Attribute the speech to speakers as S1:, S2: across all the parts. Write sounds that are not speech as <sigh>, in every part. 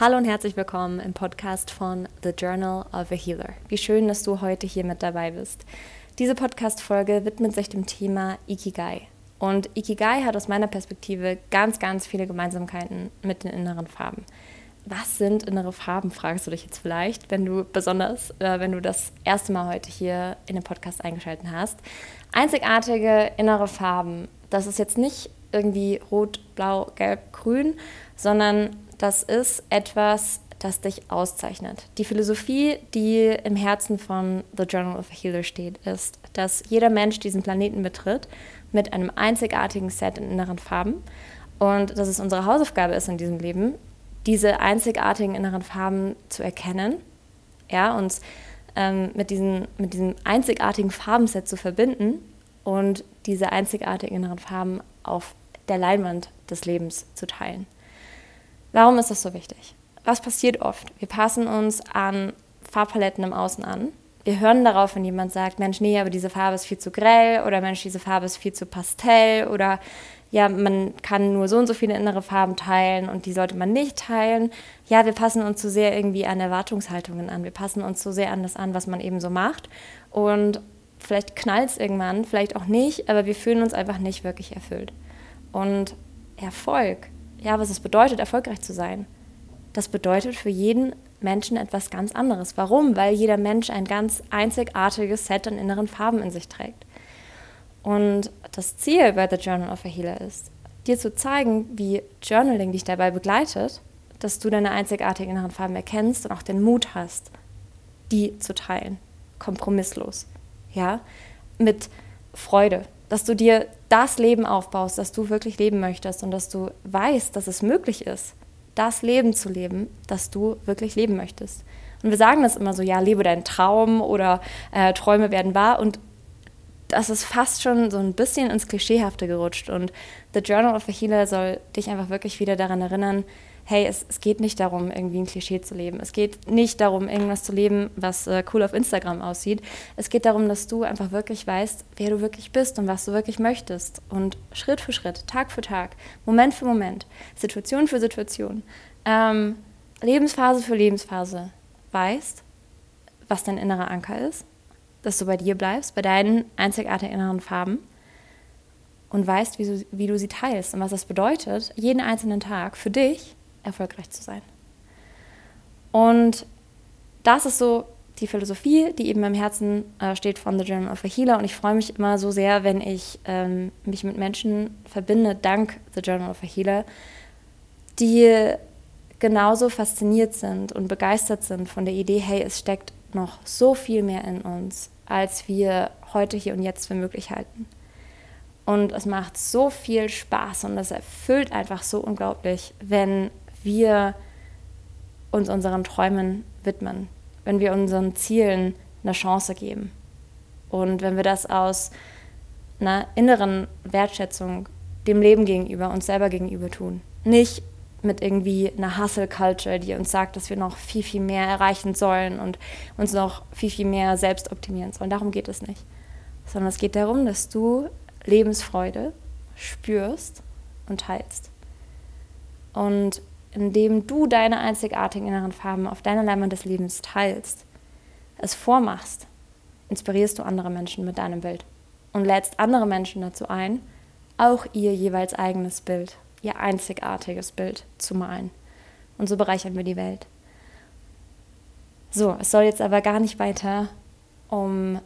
S1: Hallo und herzlich willkommen im Podcast von The Journal of a Healer. Wie schön, dass du heute hier mit dabei bist. Diese Podcast-Folge widmet sich dem Thema Ikigai. Und Ikigai hat aus meiner Perspektive ganz, ganz viele Gemeinsamkeiten mit den inneren Farben. Was sind innere Farben, fragst du dich jetzt vielleicht, wenn du besonders, äh, wenn du das erste Mal heute hier in den Podcast eingeschaltet hast. Einzigartige innere Farben, das ist jetzt nicht irgendwie rot, blau, gelb, grün, sondern das ist etwas, das dich auszeichnet. Die Philosophie, die im Herzen von The Journal of a Healer steht, ist, dass jeder Mensch diesen Planeten betritt mit einem einzigartigen Set in inneren Farben und dass es unsere Hausaufgabe ist in diesem Leben, diese einzigartigen inneren Farben zu erkennen, ja, uns ähm, mit, diesen, mit diesem einzigartigen Farbenset zu verbinden und diese einzigartigen inneren Farben auf der Leinwand des Lebens zu teilen. Warum ist das so wichtig? Was passiert oft? Wir passen uns an Farbpaletten im Außen an. Wir hören darauf, wenn jemand sagt, Mensch, nee, aber diese Farbe ist viel zu grell oder Mensch, diese Farbe ist viel zu pastell oder ja, man kann nur so und so viele innere Farben teilen und die sollte man nicht teilen. Ja, wir passen uns zu sehr irgendwie an Erwartungshaltungen an. Wir passen uns zu sehr an das an, was man eben so macht. Und vielleicht knallt es irgendwann, vielleicht auch nicht, aber wir fühlen uns einfach nicht wirklich erfüllt. Und Erfolg ja, was es bedeutet, erfolgreich zu sein. Das bedeutet für jeden Menschen etwas ganz anderes. Warum? Weil jeder Mensch ein ganz einzigartiges Set an inneren Farben in sich trägt. Und das Ziel bei The Journal of a Healer ist, dir zu zeigen, wie Journaling dich dabei begleitet, dass du deine einzigartigen inneren Farben erkennst und auch den Mut hast, die zu teilen. Kompromisslos. Ja? Mit Freude, dass du dir das Leben aufbaust, das du wirklich leben möchtest und dass du weißt, dass es möglich ist, das Leben zu leben, das du wirklich leben möchtest. Und wir sagen das immer so, ja, lebe deinen Traum oder äh, Träume werden wahr und das ist fast schon so ein bisschen ins Klischeehafte gerutscht und The Journal of a Healer soll dich einfach wirklich wieder daran erinnern, hey, es, es, geht nicht darum, irgendwie ein Klischee zu leben. Es geht nicht darum, irgendwas zu leben, was äh, cool auf Instagram aussieht. Es geht darum, dass du einfach wirklich weißt, wer du wirklich bist und was du wirklich möchtest. Und Schritt für Schritt, Tag für Tag, Moment für Moment, Situation für Situation, ähm, Lebensphase für Lebensphase weißt, was dein innerer Anker ist, dass du bei dir bleibst, bei deinen einzigartigen inneren Farben und weißt, wie du, wie du sie teilst und was das bedeutet, jeden einzelnen Tag für dich erfolgreich zu sein. Und das ist so die Philosophie, die eben im Herzen äh, steht von The Journal of a Healer. Und ich freue mich immer so sehr, wenn ich ähm, mich mit Menschen verbinde, dank The Journal of a Healer, die genauso fasziniert sind und begeistert sind von der Idee, hey, es steckt noch so viel mehr in uns, als wir heute, hier und jetzt für möglich halten. Und es macht so viel Spaß und es erfüllt einfach so unglaublich, wenn wir uns unseren Träumen widmen, wenn wir unseren Zielen eine Chance geben und wenn wir das aus einer inneren Wertschätzung dem Leben gegenüber, uns selber gegenüber tun. Nicht mit irgendwie einer Hustle-Culture, die uns sagt, dass wir noch viel, viel mehr erreichen sollen und uns noch viel, viel mehr selbst optimieren sollen. Darum geht es nicht. Sondern es geht darum, dass du Lebensfreude spürst und teilst. Und indem du deine einzigartigen inneren Farben auf deiner Leinwand des Lebens teilst, es vormachst, inspirierst du andere Menschen mit deinem Bild und lädst andere Menschen dazu ein, auch ihr jeweils eigenes Bild, ihr einzigartiges Bild zu malen. Und so bereichern wir die Welt. So, es soll jetzt aber gar nicht weiter um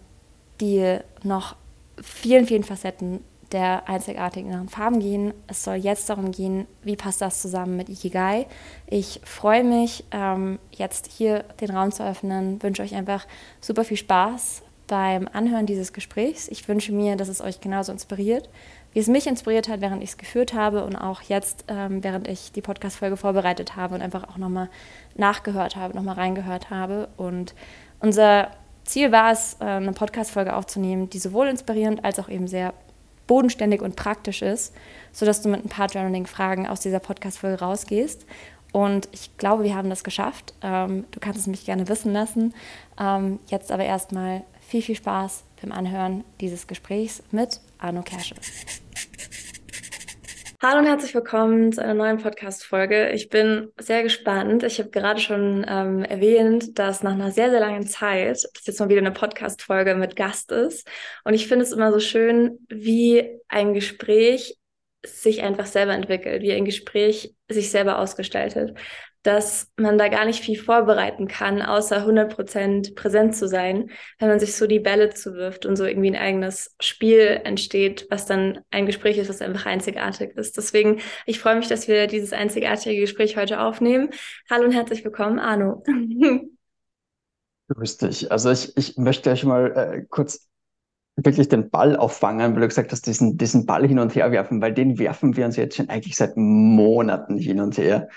S1: die noch vielen, vielen Facetten der einzigartigen Farben gehen. Es soll jetzt darum gehen, wie passt das zusammen mit Ikigai. Ich freue mich, ähm, jetzt hier den Raum zu öffnen, wünsche euch einfach super viel Spaß beim Anhören dieses Gesprächs. Ich wünsche mir, dass es euch genauso inspiriert, wie es mich inspiriert hat, während ich es geführt habe und auch jetzt, ähm, während ich die Podcast-Folge vorbereitet habe und einfach auch nochmal nachgehört habe, nochmal reingehört habe. Und unser Ziel war es, äh, eine Podcast-Folge aufzunehmen, die sowohl inspirierend als auch eben sehr bodenständig und praktisch ist, sodass du mit ein paar Journaling-Fragen aus dieser Podcast-Folge rausgehst. Und ich glaube, wir haben das geschafft. Ähm, du kannst es mich gerne wissen lassen. Ähm, jetzt aber erstmal viel, viel Spaß beim Anhören dieses Gesprächs mit Arno Kersche. Hallo und herzlich willkommen zu einer neuen Podcast-Folge. Ich bin sehr gespannt. Ich habe gerade schon ähm, erwähnt, dass nach einer sehr, sehr langen Zeit das jetzt mal wieder eine Podcast-Folge mit Gast ist. Und ich finde es immer so schön, wie ein Gespräch sich einfach selber entwickelt, wie ein Gespräch sich selber ausgestaltet dass man da gar nicht viel vorbereiten kann, außer 100% präsent zu sein, wenn man sich so die Bälle zuwirft und so irgendwie ein eigenes Spiel entsteht, was dann ein Gespräch ist, was einfach einzigartig ist. Deswegen, ich freue mich, dass wir dieses einzigartige Gespräch heute aufnehmen. Hallo und herzlich willkommen, Arno. <laughs>
S2: Grüß dich. Also ich, ich möchte euch mal äh, kurz wirklich den Ball auffangen, weil du gesagt hast, diesen, diesen Ball hin und her werfen, weil den werfen wir uns jetzt schon eigentlich seit Monaten hin und her.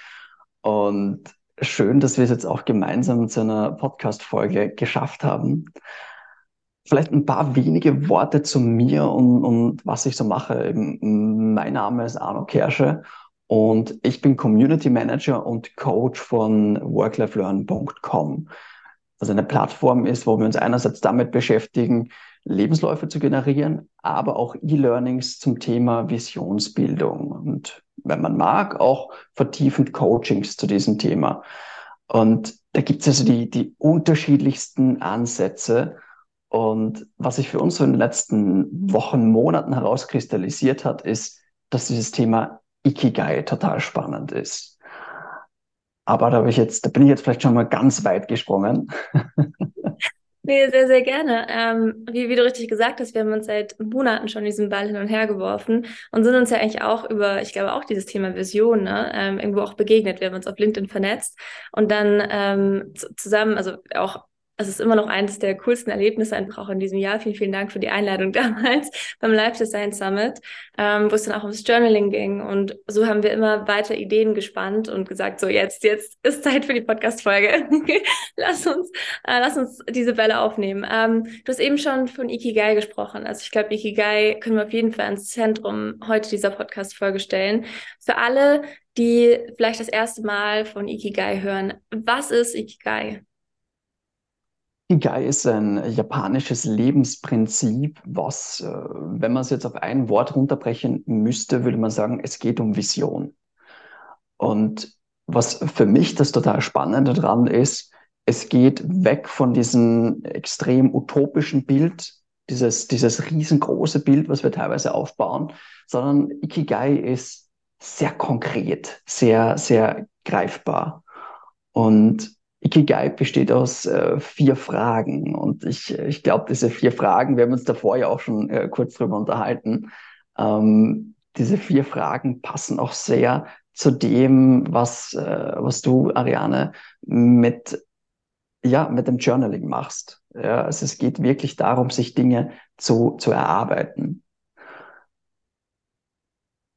S2: Und schön, dass wir es jetzt auch gemeinsam zu einer Podcast-Folge geschafft haben. Vielleicht ein paar wenige Worte zu mir und, und was ich so mache. Mein Name ist Arno Kersche und ich bin Community Manager und Coach von worklifelearn.com. Was eine Plattform ist, wo wir uns einerseits damit beschäftigen, Lebensläufe zu generieren, aber auch E-Learnings zum Thema Visionsbildung und wenn man mag, auch vertiefend Coachings zu diesem Thema. Und da gibt es also die, die unterschiedlichsten Ansätze. Und was sich für uns so in den letzten Wochen, Monaten herauskristallisiert hat, ist, dass dieses Thema Ikigai total spannend ist. Aber da, ich jetzt, da bin ich jetzt vielleicht schon mal ganz weit gesprungen. <laughs>
S1: Nee, sehr, sehr gerne. Ähm, wie, wie du richtig gesagt hast, wir haben uns seit Monaten schon diesen Ball hin und her geworfen und sind uns ja eigentlich auch über, ich glaube auch dieses Thema Vision, ne, ähm, irgendwo auch begegnet. Wir haben uns auf LinkedIn vernetzt und dann ähm, zusammen, also auch es ist immer noch eines der coolsten Erlebnisse einfach auch in diesem Jahr. Vielen, vielen Dank für die Einladung <laughs> damals beim Live Design Summit, ähm, wo es dann auch ums Journaling ging. Und so haben wir immer weiter Ideen gespannt und gesagt, so jetzt, jetzt ist Zeit für die Podcast-Folge. <laughs> lass uns, äh, lass uns diese Bälle aufnehmen. Ähm, du hast eben schon von Ikigai gesprochen. Also ich glaube, Ikigai können wir auf jeden Fall ins Zentrum heute dieser Podcast-Folge stellen. Für alle, die vielleicht das erste Mal von Ikigai hören, was ist Ikigai?
S2: Ikigai ist ein japanisches Lebensprinzip, was, äh, wenn man es jetzt auf ein Wort runterbrechen müsste, würde man sagen, es geht um Vision. Und was für mich das total Spannende daran ist, es geht weg von diesem extrem utopischen Bild, dieses, dieses riesengroße Bild, was wir teilweise aufbauen, sondern Ikigai ist sehr konkret, sehr, sehr greifbar. Und Ikigai besteht aus äh, vier Fragen und ich, ich glaube, diese vier Fragen, wir haben uns davor ja auch schon äh, kurz drüber unterhalten, ähm, diese vier Fragen passen auch sehr zu dem, was, äh, was du, Ariane, mit, ja, mit dem Journaling machst. Ja, also es geht wirklich darum, sich Dinge zu, zu erarbeiten.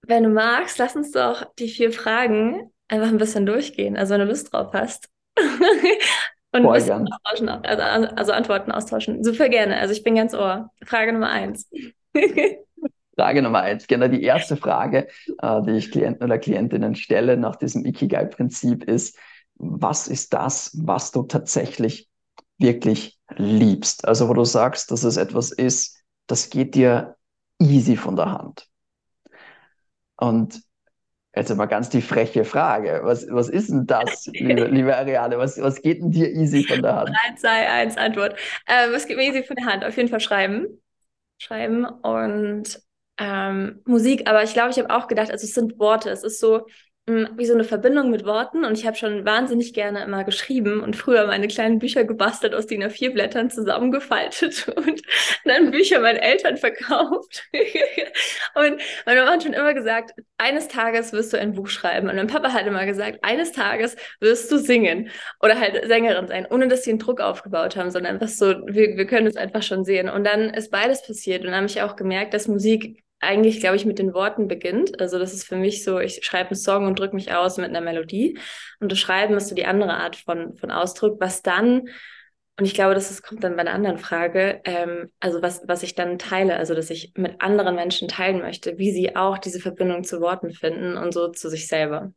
S1: Wenn du magst, lass uns doch die vier Fragen einfach ein bisschen durchgehen, also wenn du Lust drauf hast. <laughs> Und Voll gern. austauschen, also, also Antworten austauschen. Super gerne. Also ich bin ganz ohr. Frage Nummer eins. <laughs>
S2: Frage Nummer eins, genau die erste Frage, äh, die ich Klienten oder Klientinnen stelle nach diesem Ikigai-Prinzip ist, was ist das, was du tatsächlich wirklich liebst? Also wo du sagst, dass es etwas ist, das geht dir easy von der Hand. Und Jetzt aber ganz die freche Frage. Was, was ist denn das, liebe, <laughs> liebe Ariane? Was, was geht denn dir easy von der Hand?
S1: 3, 2, 1, Antwort. Ähm, was geht mir easy von der Hand? Auf jeden Fall schreiben. Schreiben und ähm, Musik. Aber ich glaube, ich habe auch gedacht, also es sind Worte. Es ist so, wie so eine Verbindung mit Worten und ich habe schon wahnsinnig gerne immer geschrieben und früher meine kleinen Bücher gebastelt aus DIN A4-Blättern zusammengefaltet <laughs> und dann Bücher meinen Eltern verkauft. <laughs> und meine Mama hat schon immer gesagt, eines Tages wirst du ein Buch schreiben. Und mein Papa hat immer gesagt, eines Tages wirst du singen oder halt Sängerin sein, ohne dass sie einen Druck aufgebaut haben, sondern einfach so, wir, wir können es einfach schon sehen. Und dann ist beides passiert und dann habe ich auch gemerkt, dass Musik eigentlich, glaube ich, mit den Worten beginnt. Also das ist für mich so, ich schreibe einen Song und drücke mich aus mit einer Melodie. Und das Schreiben ist so die andere Art von, von Ausdruck, was dann, und ich glaube, das ist, kommt dann bei einer anderen Frage, ähm, also was, was ich dann teile, also dass ich mit anderen Menschen teilen möchte, wie sie auch diese Verbindung zu Worten finden und so zu sich selber.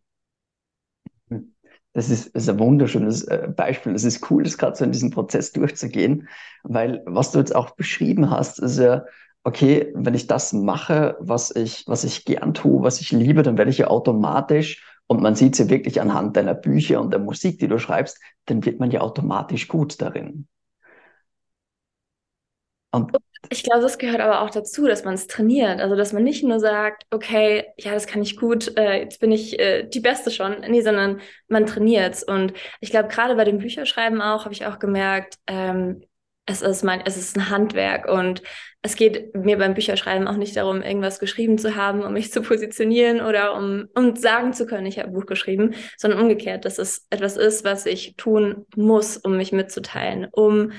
S2: Das ist, das ist ein wunderschönes äh, Beispiel. Es ist cool, das gerade so in diesem Prozess durchzugehen, weil was du jetzt auch beschrieben hast, ist ja okay, wenn ich das mache, was ich, was ich gern tue, was ich liebe, dann werde ich ja automatisch, und man sieht sie wirklich anhand deiner Bücher und der Musik, die du schreibst, dann wird man ja automatisch gut darin.
S1: Und ich glaube, das gehört aber auch dazu, dass man es trainiert. Also, dass man nicht nur sagt, okay, ja, das kann ich gut, äh, jetzt bin ich äh, die Beste schon. Nee, sondern man trainiert es. Und ich glaube, gerade bei dem Bücherschreiben auch, habe ich auch gemerkt, ähm, es ist mein, es ist ein Handwerk und es geht mir beim Bücherschreiben auch nicht darum, irgendwas geschrieben zu haben, um mich zu positionieren oder um, um sagen zu können, ich habe ein Buch geschrieben, sondern umgekehrt, dass es etwas ist, was ich tun muss, um mich mitzuteilen, um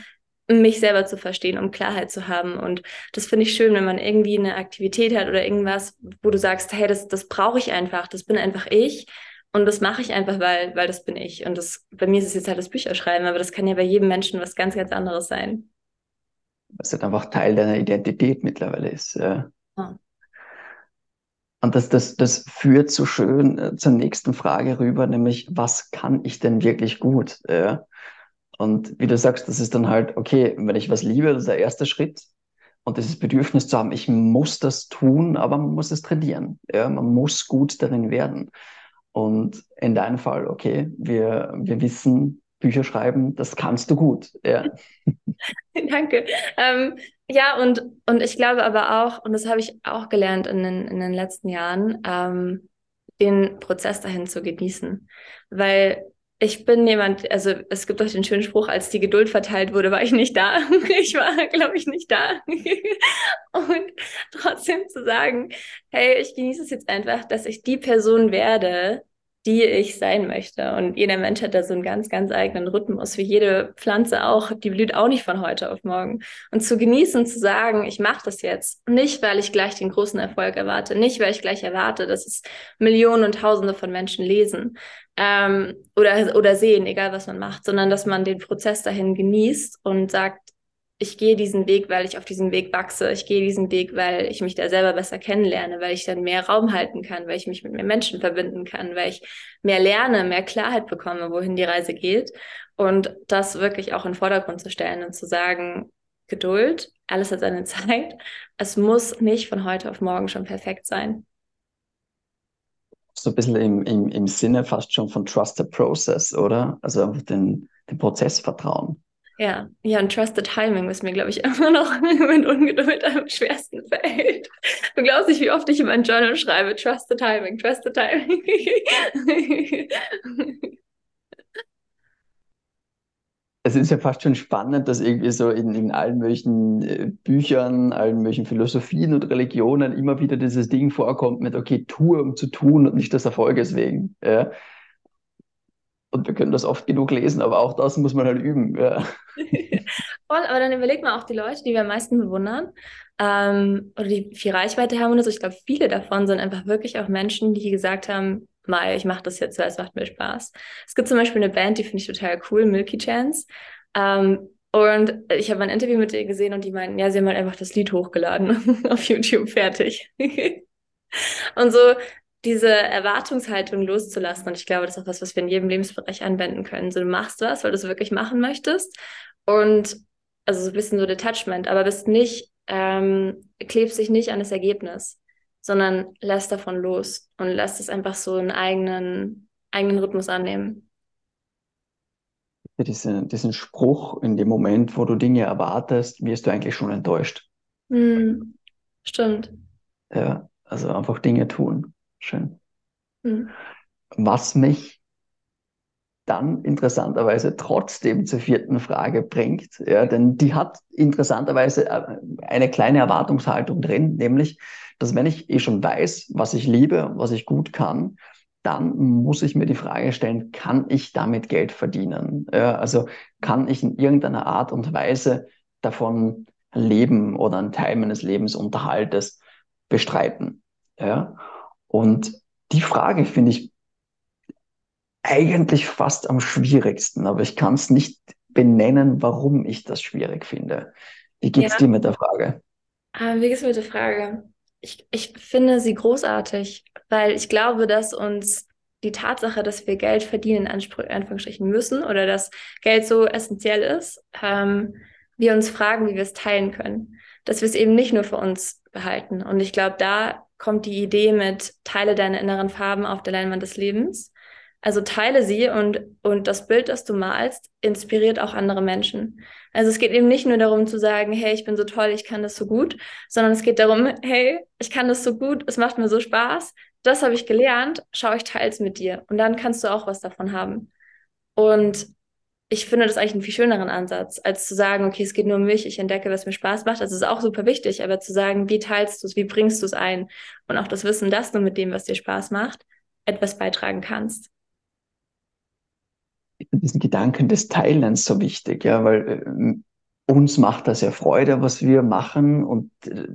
S1: mich selber zu verstehen, um Klarheit zu haben. Und das finde ich schön, wenn man irgendwie eine Aktivität hat oder irgendwas, wo du sagst, hey, das, das brauche ich einfach, das bin einfach ich. Und das mache ich einfach, weil, weil das bin ich. Und das, bei mir ist es jetzt halt das Bücherschreiben, aber das kann ja bei jedem Menschen was ganz, ganz anderes sein.
S2: Was halt einfach Teil deiner Identität mittlerweile ist. Ja. ja. Und das, das, das führt so schön äh, zur nächsten Frage rüber, nämlich, was kann ich denn wirklich gut? Ja? Und wie du sagst, das ist dann halt, okay, wenn ich was liebe, das ist der erste Schritt. Und dieses Bedürfnis zu haben, ich muss das tun, aber man muss es trainieren. Ja, man muss gut darin werden. Und in deinem Fall, okay, wir, wir wissen, Bücher schreiben, das kannst du gut. Ja. <laughs>
S1: Danke. Ähm, ja, und, und ich glaube aber auch, und das habe ich auch gelernt in den, in den letzten Jahren, ähm, den Prozess dahin zu genießen. Weil ich bin jemand, also es gibt doch den schönen Spruch, als die Geduld verteilt wurde, war ich nicht da. <laughs> Ich war, glaube ich, nicht da. <laughs> Und trotzdem zu sagen, hey, ich genieße es jetzt einfach, dass ich die Person werde, die ich sein möchte. Und jeder Mensch hat da so einen ganz, ganz eigenen Rhythmus, wie jede Pflanze auch. Die blüht auch nicht von heute auf morgen. Und zu genießen, zu sagen, ich mache das jetzt, nicht weil ich gleich den großen Erfolg erwarte, nicht weil ich gleich erwarte, dass es Millionen und Tausende von Menschen lesen ähm, oder, oder sehen, egal was man macht, sondern dass man den Prozess dahin genießt und sagt, ich gehe diesen Weg, weil ich auf diesem Weg wachse. Ich gehe diesen Weg, weil ich mich da selber besser kennenlerne, weil ich dann mehr Raum halten kann, weil ich mich mit mehr Menschen verbinden kann, weil ich mehr lerne, mehr Klarheit bekomme, wohin die Reise geht. Und das wirklich auch in den Vordergrund zu stellen und zu sagen, Geduld, alles hat seine <laughs> Zeit. Es muss nicht von heute auf morgen schon perfekt sein.
S2: So ein bisschen im, im, im Sinne fast schon von Trust the Process, oder? Also einfach den, den Prozess vertrauen.
S1: Ja, ja, und Trusted Timing ist mir, glaube ich, <laughs> immer noch mit Ungeduld am schwersten fällt. Du glaubst nicht, wie oft ich in mein Journal schreibe, Trusted Timing, Trusted Timing. <laughs>
S2: Es ist ja fast schon spannend, dass irgendwie so in, in allen möglichen äh, Büchern, allen möglichen Philosophien und Religionen immer wieder dieses Ding vorkommt mit, okay, tue, um zu tun und nicht des Erfolges wegen. Ja? Und wir können das oft genug lesen, aber auch das muss man halt üben. Ja. <laughs>
S1: Voll, aber dann überleg mal auch die Leute, die wir am meisten bewundern ähm, oder die viel Reichweite haben und so. Ich glaube, viele davon sind einfach wirklich auch Menschen, die gesagt haben, mal, ich mache das jetzt, weil es macht mir Spaß. Es gibt zum Beispiel eine Band, die finde ich total cool, Milky Chance. Ähm, und ich habe ein Interview mit ihr gesehen und die meinten, ja, sie haben halt einfach das Lied hochgeladen <laughs> auf YouTube, fertig. <laughs> und so, diese Erwartungshaltung loszulassen. Und ich glaube, das ist auch was, was wir in jedem Lebensbereich anwenden können. So, du machst was, weil du es wirklich machen möchtest. Und also so ein bisschen so Detachment, aber bist nicht, ähm, klebst dich nicht an das Ergebnis, sondern lässt davon los und lässt es einfach so einen eigenen, eigenen Rhythmus annehmen.
S2: Diese, diesen Spruch, in dem Moment, wo du Dinge erwartest, wirst du eigentlich schon enttäuscht.
S1: Hm, stimmt.
S2: Ja, also einfach Dinge tun. Schön. Mhm. Was mich dann interessanterweise trotzdem zur vierten Frage bringt, ja, denn die hat interessanterweise äh, eine kleine Erwartungshaltung drin, nämlich, dass wenn ich eh schon weiß, was ich liebe, was ich gut kann, dann muss ich mir die Frage stellen, kann ich damit Geld verdienen? Ja, also kann ich in irgendeiner Art und Weise davon leben oder einen Teil meines Lebensunterhaltes bestreiten? Ja? Und die Frage finde ich eigentlich fast am schwierigsten, aber ich kann es nicht benennen, warum ich das schwierig finde. Wie geht es ja. dir mit der Frage?
S1: Ah, wie geht es mit der Frage? Ich, ich finde sie großartig, weil ich glaube, dass uns die Tatsache, dass wir Geld verdienen, in Anführungsstrichen müssen oder dass Geld so essentiell ist, ähm, wir uns fragen, wie wir es teilen können. dass wir es eben nicht nur für uns behalten. Und ich glaube, da kommt die Idee mit Teile deiner inneren Farben auf der Leinwand des Lebens. Also teile sie und, und das Bild, das du malst, inspiriert auch andere Menschen. Also es geht eben nicht nur darum zu sagen, hey, ich bin so toll, ich kann das so gut, sondern es geht darum, hey, ich kann das so gut, es macht mir so Spaß, das habe ich gelernt, schau, ich teile es mit dir. Und dann kannst du auch was davon haben. Und ich finde das eigentlich einen viel schöneren Ansatz, als zu sagen, okay, es geht nur um mich, ich entdecke, was mir Spaß macht. Das ist auch super wichtig, aber zu sagen, wie teilst du es, wie bringst du es ein? Und auch das Wissen, dass du mit dem, was dir Spaß macht, etwas beitragen kannst
S2: diesen Gedanken des Teilens so wichtig, ja, weil äh, uns macht das ja Freude, was wir machen und äh,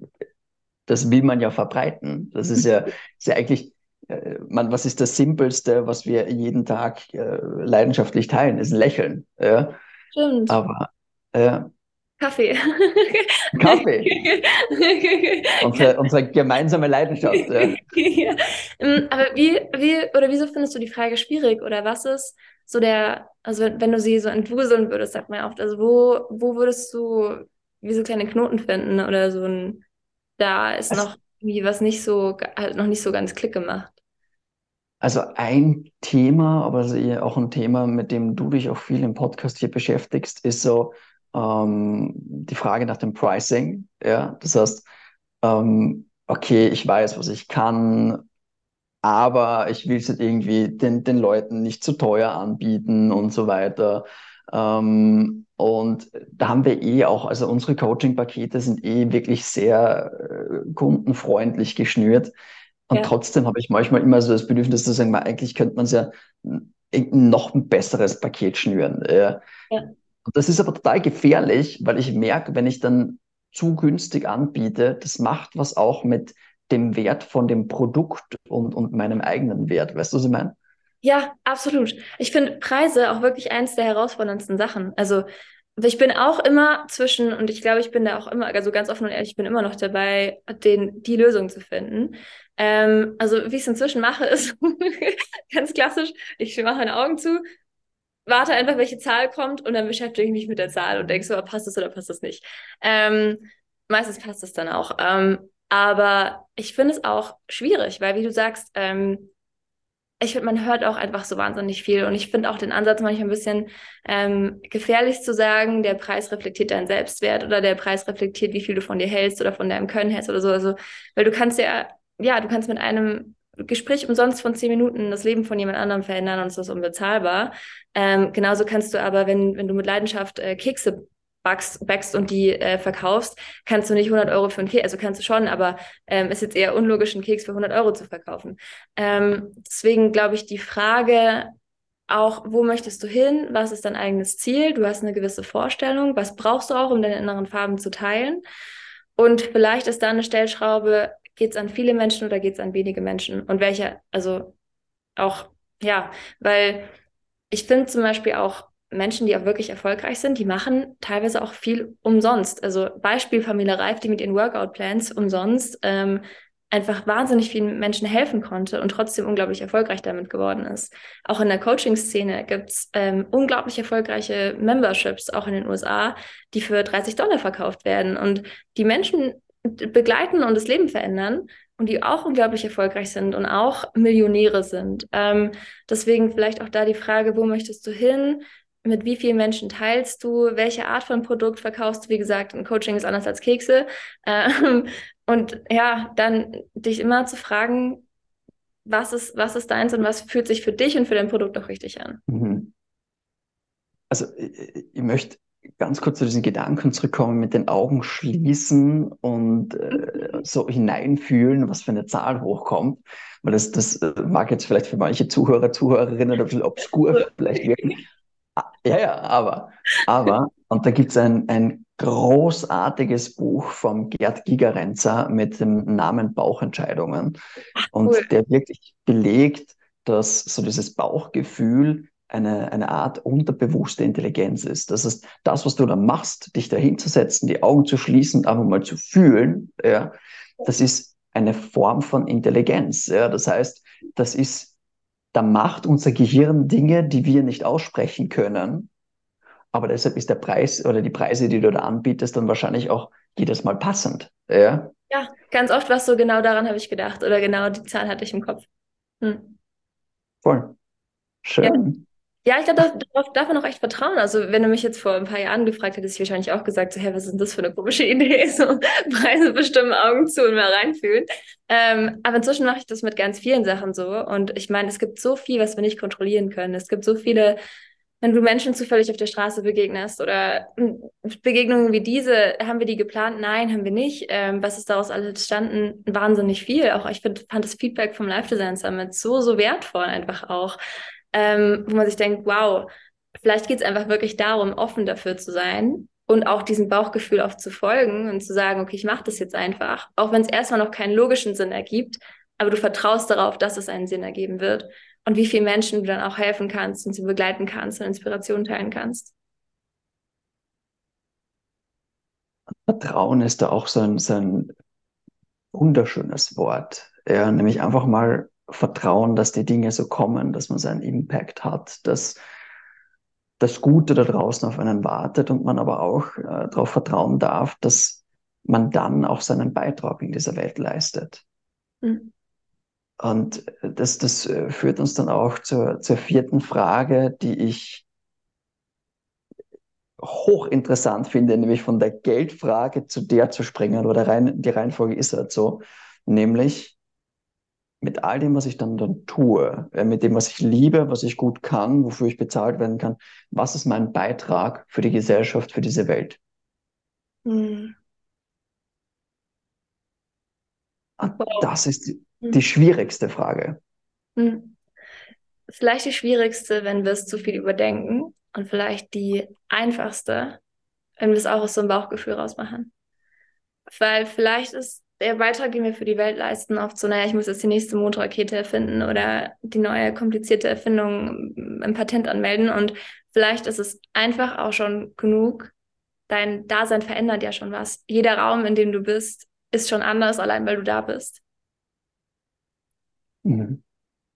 S2: das will man ja verbreiten. Das ist <laughs> ja, ist ja eigentlich, man, was ist das Simpelste, was wir jeden Tag äh, leidenschaftlich teilen? Ist Lächeln. Ja?
S1: Stimmt.
S2: Aber äh,
S1: Kaffee. <laughs>
S2: Kaffee. <laughs> unsere, unsere gemeinsame Leidenschaft. Ja. <laughs>
S1: ja. Ähm, aber wie, wie, oder wieso findest du die Frage schwierig? Oder was ist so der, also wenn du sie so entwuseln würdest, sagt man ja oft, also wo, wo würdest du wie so kleine Knoten finden oder so ein, da ist also, noch irgendwie was nicht so, halt noch nicht so ganz Klick gemacht.
S2: Also ein Thema, aber auch ein Thema, mit dem du dich auch viel im Podcast hier beschäftigst, ist so ähm, die Frage nach dem Pricing. Ja, das heißt, ähm, okay, ich weiß, was ich kann, aber ich will es irgendwie den, den Leuten nicht zu teuer anbieten und so weiter. Ähm, und da haben wir eh auch, also unsere Coaching-Pakete sind eh wirklich sehr äh, kundenfreundlich geschnürt. Und ja. trotzdem habe ich manchmal immer so das Bedürfnis zu sagen, eigentlich könnte man es ja noch ein besseres Paket schnüren. Ja. das ist aber total gefährlich, weil ich merke, wenn ich dann zu günstig anbiete, das macht was auch mit dem Wert von dem Produkt und, und meinem eigenen Wert. Weißt du, was ich meine?
S1: Ja, absolut. Ich finde Preise auch wirklich eins der herausforderndsten Sachen. Also ich bin auch immer zwischen, und ich glaube, ich bin da auch immer, also ganz offen und ehrlich, ich bin immer noch dabei, den, die Lösung zu finden. Ähm, also wie ich es inzwischen mache, ist <laughs> ganz klassisch, ich mache meine Augen zu, warte einfach, welche Zahl kommt und dann beschäftige ich mich mit der Zahl und denke so, passt das oder passt das nicht. Ähm, meistens passt es dann auch. Ähm, aber ich finde es auch schwierig, weil wie du sagst, ähm, ich finde, man hört auch einfach so wahnsinnig viel. Und ich finde auch den Ansatz manchmal ein bisschen ähm, gefährlich zu sagen, der Preis reflektiert deinen Selbstwert oder der Preis reflektiert, wie viel du von dir hältst oder von deinem Können hältst oder so. Also, weil du kannst ja, ja, du kannst mit einem Gespräch umsonst von zehn Minuten das Leben von jemand anderem verändern und es ist unbezahlbar. Ähm, genauso kannst du aber, wenn, wenn du mit Leidenschaft äh, Kekse backst, backst und die äh, verkaufst, kannst du nicht 100 Euro für einen Keks, also kannst du schon, aber ähm, ist jetzt eher unlogisch, einen Keks für 100 Euro zu verkaufen. Ähm, deswegen glaube ich, die Frage auch, wo möchtest du hin? Was ist dein eigenes Ziel? Du hast eine gewisse Vorstellung. Was brauchst du auch, um deine inneren Farben zu teilen? Und vielleicht ist da eine Stellschraube, geht es an viele Menschen oder geht es an wenige Menschen? Und welche, also auch, ja, weil ich finde zum Beispiel auch, Menschen, die auch wirklich erfolgreich sind, die machen teilweise auch viel umsonst. Also Beispiel Familie Reif, die mit ihren Workout-Plans umsonst ähm, einfach wahnsinnig vielen Menschen helfen konnte und trotzdem unglaublich erfolgreich damit geworden ist. Auch in der Coaching-Szene gibt es ähm, unglaublich erfolgreiche Memberships, auch in den USA, die für 30 Dollar verkauft werden und die Menschen begleiten und das Leben verändern und die auch unglaublich erfolgreich sind und auch Millionäre sind. Ähm, deswegen vielleicht auch da die Frage, wo möchtest du hin? Mit wie vielen Menschen teilst du, welche Art von Produkt verkaufst du. Wie gesagt, ein Coaching ist anders als Kekse. Ähm, und ja, dann dich immer zu fragen, was ist, was ist deins und was fühlt sich für dich und für dein Produkt auch richtig an. Mhm.
S2: Also ich, ich möchte ganz kurz zu diesen Gedanken zurückkommen, mit den Augen schließen und äh, <laughs> so hineinfühlen, was für eine Zahl hochkommt. Weil das, das mag jetzt vielleicht für manche Zuhörer, Zuhörerinnen ein bisschen obskur <laughs> vielleicht wirken. Ja, ja, aber, aber, und da gibt es ein, ein großartiges Buch vom Gerd Gigerenzer mit dem Namen Bauchentscheidungen. Und cool. der wirklich belegt, dass so dieses Bauchgefühl eine, eine Art unterbewusste Intelligenz ist. Das ist das, was du dann machst, dich dahinzusetzen, die Augen zu schließen, einfach mal zu fühlen, ja, das ist eine Form von Intelligenz. Ja. Das heißt, das ist da macht unser Gehirn Dinge, die wir nicht aussprechen können. Aber deshalb ist der Preis oder die Preise, die du da anbietest, dann wahrscheinlich auch jedes Mal passend. Ja,
S1: ja ganz oft war es so, genau daran habe ich gedacht oder genau die Zahl hatte ich im Kopf. Hm.
S2: Voll. Schön.
S1: Ja. Ja, ich glaube, darauf darf man auch echt vertrauen. Also, wenn du mich jetzt vor ein paar Jahren gefragt hättest, ich wahrscheinlich auch gesagt, so, hey, was ist denn das für eine komische Idee? <laughs> So, Preise bestimmen, Augen zu und mal reinfühlen. Ähm, aber inzwischen mache ich das mit ganz vielen Sachen so. Und ich meine, es gibt so viel, was wir nicht kontrollieren können. Es gibt so viele, wenn du Menschen zufällig auf der Straße begegnest oder Begegnungen wie diese, haben wir die geplant? Nein, haben wir nicht. Ähm, was ist daraus alles entstanden? Wahnsinnig viel. Auch ich find, fand das Feedback vom Live Design Summit so, so wertvoll einfach auch ähm, wo man sich denkt, wow, vielleicht geht es einfach wirklich darum, offen dafür zu sein und auch diesem Bauchgefühl oft zu folgen und zu sagen, okay, ich mache das jetzt einfach, auch wenn es erstmal noch keinen logischen Sinn ergibt, aber du vertraust darauf, dass es einen Sinn ergeben wird und wie vielen Menschen du dann auch helfen kannst und sie begleiten kannst und Inspiration teilen kannst.
S2: Vertrauen ist da auch so ein, so ein wunderschönes Wort. Ja, nämlich einfach mal Vertrauen, dass die Dinge so kommen, dass man seinen Impact hat, dass das Gute da draußen auf einen wartet und man aber auch äh, darauf vertrauen darf, dass man dann auch seinen Beitrag in dieser Welt leistet. Mhm. Und das, das äh, führt uns dann auch zur, zur vierten Frage, die ich hochinteressant finde, nämlich von der Geldfrage zu der zu springen, oder rein, die Reihenfolge ist halt so, nämlich mit all dem, was ich dann, dann tue, äh, mit dem, was ich liebe, was ich gut kann, wofür ich bezahlt werden kann, was ist mein Beitrag für die Gesellschaft, für diese Welt? Hm. Wow. Das ist die, hm. die schwierigste Frage.
S1: Hm. Vielleicht die schwierigste, wenn wir es zu viel überdenken und vielleicht die einfachste, wenn wir es auch aus so einem Bauchgefühl rausmachen. Weil vielleicht ist der Beitrag, den wir für die Welt leisten, oft so, naja, ich muss jetzt die nächste Mondrakete erfinden oder die neue komplizierte Erfindung im Patent anmelden. Und vielleicht ist es einfach auch schon genug. Dein Dasein verändert ja schon was. Jeder Raum, in dem du bist, ist schon anders, allein weil du da bist. Mhm.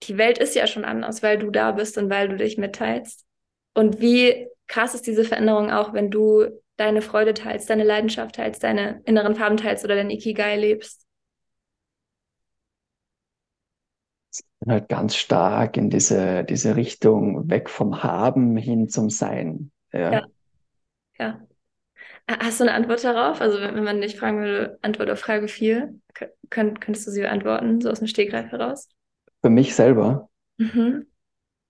S1: Die Welt ist ja schon anders, weil du da bist und weil du dich mitteilst. Und wie krass ist diese Veränderung auch, wenn du deine Freude teilst, deine Leidenschaft teilst, deine inneren Farben teilst oder dein Ikigai lebst.
S2: Halt ganz stark in diese, diese Richtung weg vom Haben hin zum Sein. Ja. ja.
S1: ja. Hast du eine Antwort darauf? Also, wenn man dich fragen würde, Antwort auf Frage 4, könnt, könntest du sie beantworten, so aus dem Stegreif heraus?
S2: Für mich selber.
S1: Mhm.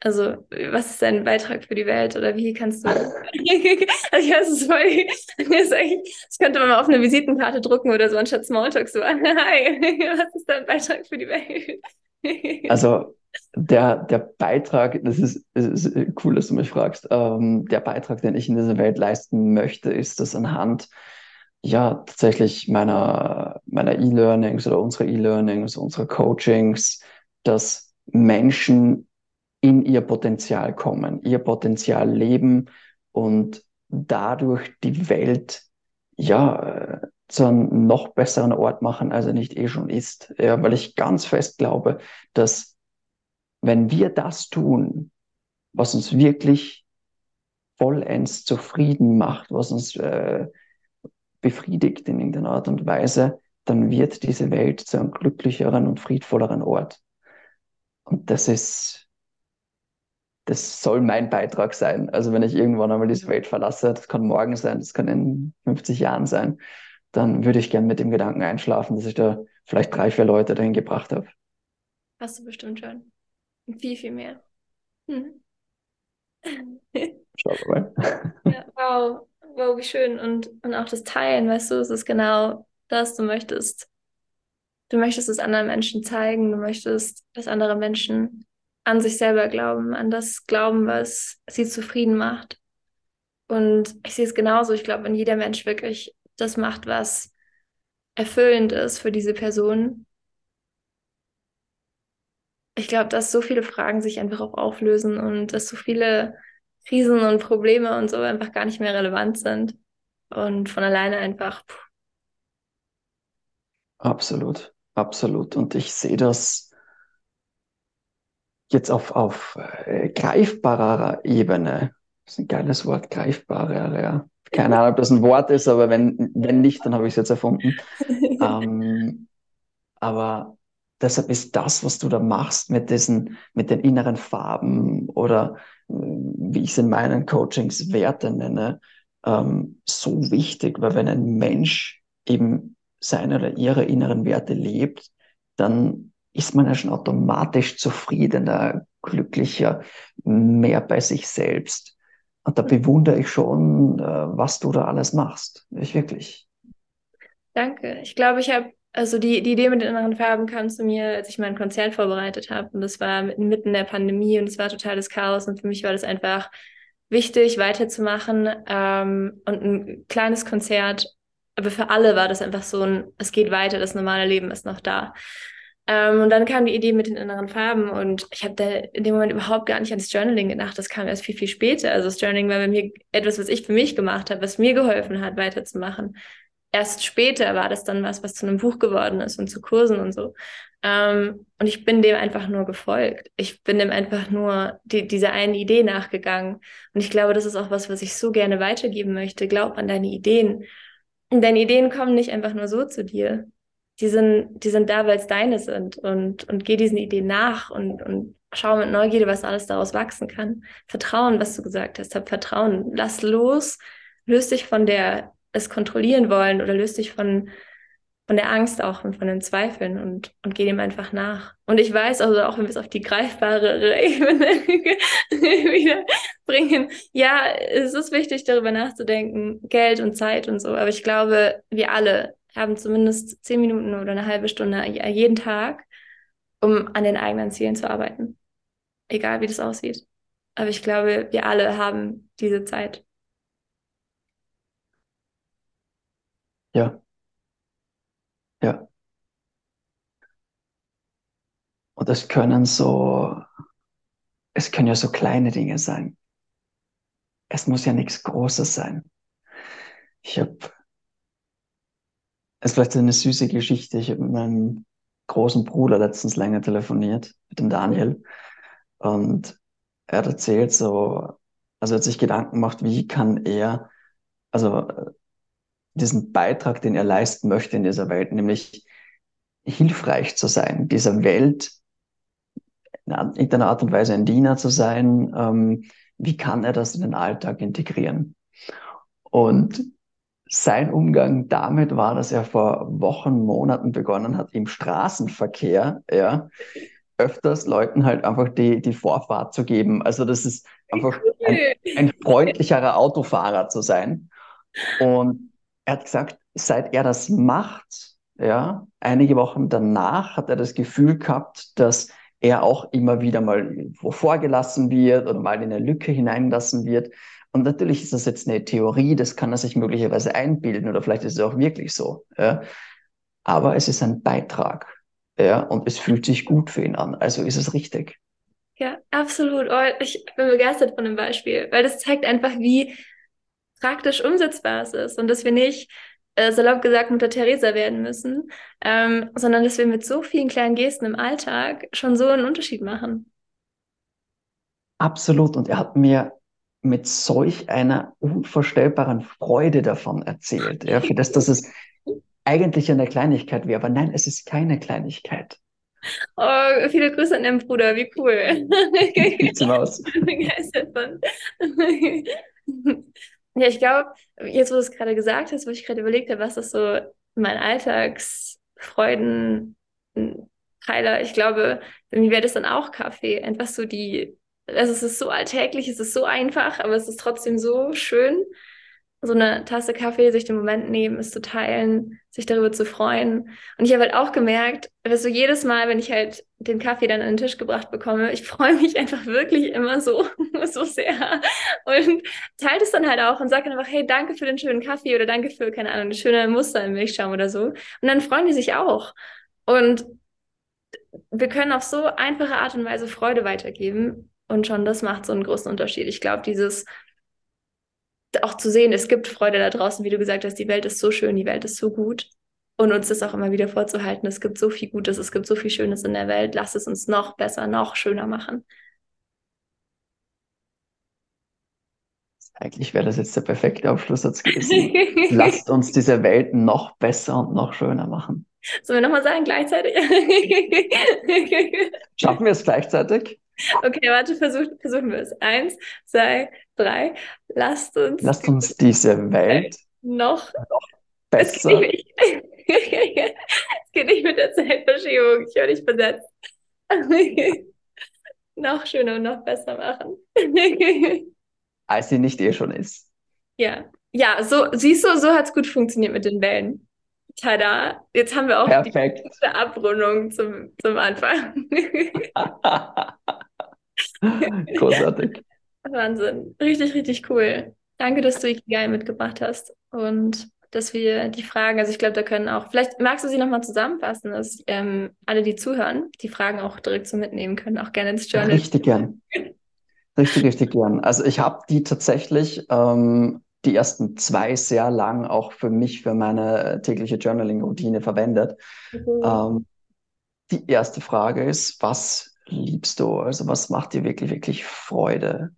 S1: Also, was ist dein Beitrag für die Welt oder wie kannst du. <laughs> also, ich weiß, es voll. Das könnte man mal auf eine Visitenkarte drucken oder so anstatt Smalltalk so. <laughs> Hi, was ist dein Beitrag für die Welt? <laughs>
S2: also, der, der Beitrag, das ist, ist cool, dass du mich fragst. Ähm, der Beitrag, den ich in dieser Welt leisten möchte, ist, dass anhand ja tatsächlich meiner meiner E-Learnings oder unserer E-Learnings, unserer Coachings, dass Menschen in ihr Potenzial kommen, ihr Potenzial leben und dadurch die Welt ja zu einem noch besseren Ort machen, als er nicht eh schon ist. Ja, weil ich ganz fest glaube, dass wenn wir das tun, was uns wirklich vollends zufrieden macht, was uns äh, befriedigt in irgendeiner Art und Weise, dann wird diese Welt zu einem glücklicheren und friedvolleren Ort. Und das ist das soll mein Beitrag sein. Also wenn ich irgendwann einmal diese Welt verlasse, das kann morgen sein, das kann in 50 Jahren sein, dann würde ich gern mit dem Gedanken einschlafen, dass ich da vielleicht drei, vier Leute dahin gebracht habe.
S1: Hast du bestimmt schon. Viel, viel mehr. Hm. <laughs>
S2: Schauen wir
S1: mal. Ja, wow. Wow, wie schön. Und, und auch das Teilen, weißt du, es ist genau das, du möchtest. Du möchtest es anderen Menschen zeigen, du möchtest, dass andere Menschen an sich selber glauben, an das Glauben, was sie zufrieden macht. Und ich sehe es genauso. Ich glaube, wenn jeder Mensch wirklich das macht, was erfüllend ist für diese Person, ich glaube, dass so viele Fragen sich einfach auch auflösen und dass so viele Krisen und Probleme und so einfach gar nicht mehr relevant sind und von alleine einfach. Pff.
S2: Absolut, absolut. Und ich sehe das jetzt auf, auf äh, greifbarer Ebene, das ist ein geiles Wort, greifbarer, ja, Keine Ahnung, ob das ein Wort ist, aber wenn, wenn nicht, dann habe ich es jetzt erfunden. <laughs> ähm, aber deshalb ist das, was du da machst mit diesen, mit den inneren Farben oder äh, wie ich es in meinen Coachings Werte nenne, ähm, so wichtig, weil wenn ein Mensch eben seine oder ihre inneren Werte lebt, dann ist man ja schon automatisch zufriedener, glücklicher, mehr bei sich selbst. Und da bewundere ich schon, äh, was du da alles machst. Ich wirklich.
S1: Danke. Ich glaube, ich habe, also die, die Idee mit den inneren Farben kam zu mir, als ich mein Konzert vorbereitet habe. Und das war mitten der Pandemie und es war totales Chaos. Und für mich war das einfach wichtig, weiterzumachen. Ähm, und ein kleines Konzert. Aber für alle war das einfach so ein, es geht weiter, das normale Leben ist noch da. Ähm, und dann kam die Idee mit den inneren Farben und ich habe da in dem Moment überhaupt gar nicht ans Journaling gedacht. Das kam erst viel, viel später. Also das Journaling war bei mir etwas, was ich für mich gemacht habe, was mir geholfen hat, weiterzumachen. Erst später war das dann was, was zu einem Buch geworden ist und zu Kursen und so. Ähm, und ich bin dem einfach nur gefolgt. Ich bin dem einfach nur die, dieser einen Idee nachgegangen. Und ich glaube, das ist auch was, was ich so gerne weitergeben möchte. Glaub an deine Ideen. Und deine Ideen kommen nicht einfach nur so zu dir die sind, die sind da, weil es deine sind und, und geh diesen Ideen nach und, und schau mit Neugierde, was alles daraus wachsen kann. Vertrauen, was du gesagt hast, hab Vertrauen. Lass los, löst dich von der es kontrollieren wollen oder löst dich von, von der Angst auch und von den Zweifeln und, und geh dem einfach nach. Und ich weiß, also auch wenn wir es auf die greifbare <laughs> Ebene wieder bringen, ja, es ist wichtig, darüber nachzudenken, Geld und Zeit und so, aber ich glaube, wir alle haben zumindest zehn Minuten oder eine halbe Stunde jeden Tag, um an den eigenen Zielen zu arbeiten. Egal wie das aussieht. Aber ich glaube, wir alle haben diese Zeit.
S2: Ja. Ja. Und es können so, es können ja so kleine Dinge sein. Es muss ja nichts Großes sein. Ich habe ist vielleicht eine süße Geschichte. Ich habe mit meinem großen Bruder letztens länger telefoniert, mit dem Daniel. Und er hat erzählt so, also er hat sich Gedanken gemacht, wie kann er, also diesen Beitrag, den er leisten möchte in dieser Welt, nämlich hilfreich zu sein, dieser Welt in irgendeiner Art und Weise ein Diener zu sein, ähm, wie kann er das in den Alltag integrieren? Und sein Umgang damit war, dass er vor Wochen, Monaten begonnen hat, im Straßenverkehr, ja, öfters Leuten halt einfach die, die Vorfahrt zu geben. Also das ist einfach ein, ein freundlicherer Autofahrer zu sein. Und er hat gesagt, seit er das macht, ja, einige Wochen danach hat er das Gefühl gehabt, dass er auch immer wieder mal vorgelassen wird oder mal in eine Lücke hineingelassen wird. Und natürlich ist das jetzt eine Theorie, das kann er sich möglicherweise einbilden oder vielleicht ist es auch wirklich so. Ja. Aber es ist ein Beitrag. Ja, und es fühlt sich gut für ihn an. Also ist es richtig.
S1: Ja, absolut. Oh, ich bin begeistert von dem Beispiel, weil das zeigt einfach, wie praktisch umsetzbar es ist und dass wir nicht äh, salopp gesagt Mutter Teresa werden müssen, ähm, sondern dass wir mit so vielen kleinen Gesten im Alltag schon so einen Unterschied machen.
S2: Absolut. Und er hat mir mit solch einer unvorstellbaren Freude davon erzählt. Ja, für das, dass es eigentlich eine Kleinigkeit wäre. Aber nein, es ist keine Kleinigkeit.
S1: Oh, viele Grüße an deinen Bruder, wie cool.
S2: Sieht's aus. <laughs>
S1: ja, ich glaube, jetzt wo du es gerade gesagt hast, wo ich gerade überlegt habe, was ist so mein Alltagsfreuden Heiler, ich glaube, für mich wäre das dann auch Kaffee. Einfach so die also es ist so alltäglich, es ist so einfach, aber es ist trotzdem so schön, so eine Tasse Kaffee, sich den Moment nehmen, es zu teilen, sich darüber zu freuen. Und ich habe halt auch gemerkt, dass so jedes Mal, wenn ich halt den Kaffee dann an den Tisch gebracht bekomme, ich <laughs> freue mich einfach wirklich immer so, <laughs> so sehr. Und teile es dann halt auch und dann einfach, hey, danke für den schönen Kaffee oder danke für, keine Ahnung, eine schöne Muster im Milchschaum oder so. Und dann freuen die sich auch. Und wir können auf so einfache Art und Weise Freude weitergeben. Und schon das macht so einen großen Unterschied. Ich glaube, dieses auch zu sehen, es gibt Freude da draußen, wie du gesagt hast, die Welt ist so schön, die Welt ist so gut. Und uns das auch immer wieder vorzuhalten, es gibt so viel Gutes, es gibt so viel Schönes in der Welt, lass es uns noch besser, noch schöner machen.
S2: Eigentlich wäre das jetzt der perfekte Abschlusssatz gewesen. <laughs> Lasst uns diese Welt noch besser und noch schöner machen.
S1: Sollen wir nochmal sagen, gleichzeitig?
S2: Schaffen wir es gleichzeitig?
S1: Okay, warte, versuch, versuchen wir es. Eins, zwei, drei. Lasst uns.
S2: Lasst uns diese Welt
S1: noch,
S2: noch besser.
S1: Es geht, <laughs> es geht nicht mit der Zeitverschiebung. Ich höre dich versetzt. <laughs> noch schöner und noch besser machen. <laughs>
S2: Als sie nicht eh schon ist.
S1: Ja. Ja, so, siehst du, so hat es gut funktioniert mit den Wellen. Tada, jetzt haben wir auch
S2: Perfekt.
S1: die Abrundung zum, zum Anfang. <laughs>
S2: Großartig.
S1: Wahnsinn. Richtig, richtig cool. Danke, dass du Ikigai mitgebracht hast und dass wir die Fragen, also ich glaube, da können auch, vielleicht magst du sie nochmal zusammenfassen, dass ähm, alle, die zuhören, die Fragen auch direkt so mitnehmen können, auch gerne ins Journal.
S2: Richtig gern. Richtig, richtig gern. Also ich habe die tatsächlich ähm, die ersten zwei sehr lang auch für mich, für meine tägliche Journaling-Routine verwendet. Mhm. Ähm, die erste Frage ist, was liebst du? Also was macht dir wirklich, wirklich Freude?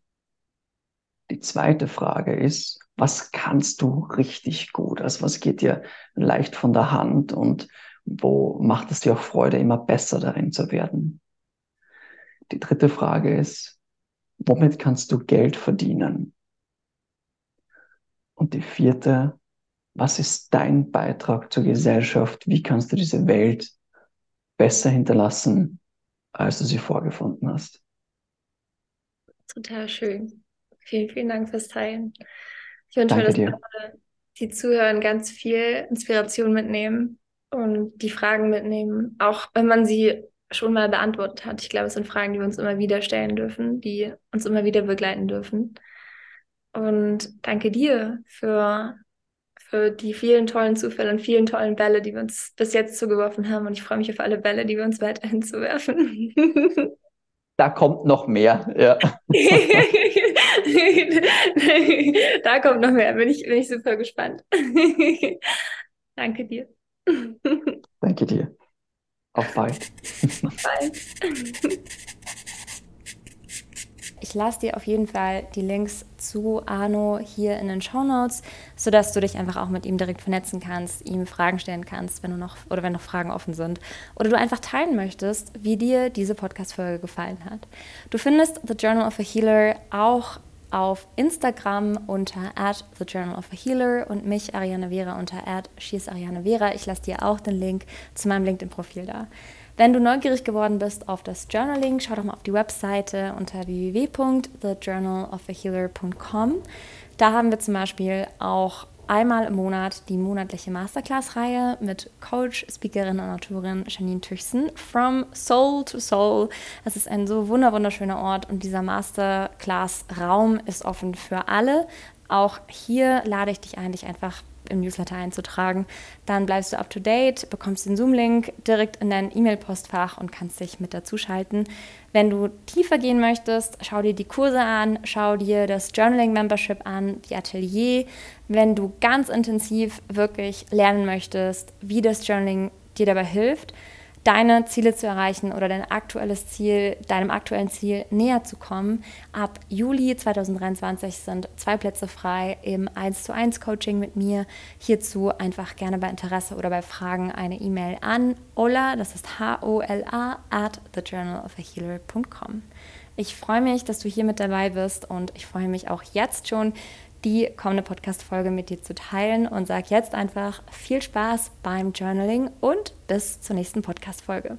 S2: Die zweite Frage ist, was kannst du richtig gut? Also was geht dir leicht von der Hand und wo macht es dir auch Freude, immer besser darin zu werden? Die dritte Frage ist, womit kannst du Geld verdienen? Und die vierte, was ist dein Beitrag zur Gesellschaft? Wie kannst du diese Welt besser hinterlassen, als du sie vorgefunden hast?
S1: Total schön. Vielen, vielen Dank fürs Teilen. Ich wünsche mir, dass dir. die zuhören ganz viel Inspiration mitnehmen und die Fragen mitnehmen, auch wenn man sie schon mal beantwortet hat. Ich glaube, es sind Fragen, die wir uns immer wieder stellen dürfen, die uns immer wieder begleiten dürfen. Und danke dir für, für die vielen tollen Zufälle und vielen tollen Bälle, die wir uns bis jetzt zugeworfen haben. Und ich freue mich auf alle Bälle, die wir uns weiterhin <laughs> zuwerfen.
S2: Da kommt noch mehr, ja. <laughs>
S1: da kommt noch mehr, bin ich, bin ich super gespannt. <laughs> Danke dir.
S2: Danke dir. Auf bald.
S1: Auf bald. Ich lasse dir auf jeden Fall die Links zu Arno hier in den Show Notes, sodass du dich einfach auch mit ihm direkt vernetzen kannst, ihm Fragen stellen kannst, wenn du noch oder wenn noch Fragen offen sind oder du einfach teilen möchtest, wie dir diese Podcast-Folge gefallen hat. Du findest The Journal of a Healer auch auf Instagram unter at The Journal of a Healer und mich, Ariane Vera, unter at She's Ariane Vera. Ich lasse dir auch den Link zu meinem LinkedIn-Profil da. Wenn du neugierig geworden bist auf das Journaling, schau doch mal auf die Webseite unter www.thejournalofahealer.com. Da haben wir zum Beispiel auch einmal im Monat die monatliche Masterclass-Reihe mit Coach, Speakerin und Autorin Janine Tüchsen From Soul to Soul. Es ist ein so wunderschöner Ort und dieser Masterclass-Raum ist offen für alle. Auch hier lade ich dich ein, dich einfach im Newsletter einzutragen. Dann bleibst du up to date, bekommst den Zoom-Link direkt in dein E-Mail-Postfach und kannst dich mit dazuschalten. Wenn du tiefer gehen möchtest, schau dir die Kurse an, schau dir das Journaling Membership an, die Atelier. Wenn du ganz intensiv wirklich lernen möchtest, wie das Journaling dir dabei hilft, deine Ziele zu erreichen oder dein aktuelles Ziel, deinem aktuellen Ziel näher zu kommen. Ab Juli 2023 sind zwei Plätze frei im 1 zu 1 Coaching mit mir. Hierzu einfach gerne bei Interesse oder bei Fragen eine E-Mail an Ola, das ist H-O-L-A, at thejournalofahealer.com. Ich freue mich, dass du hier mit dabei bist und ich freue mich auch jetzt schon, die kommende Podcast-Folge mit dir zu teilen und sage jetzt einfach viel Spaß beim Journaling und bis zur nächsten Podcast-Folge.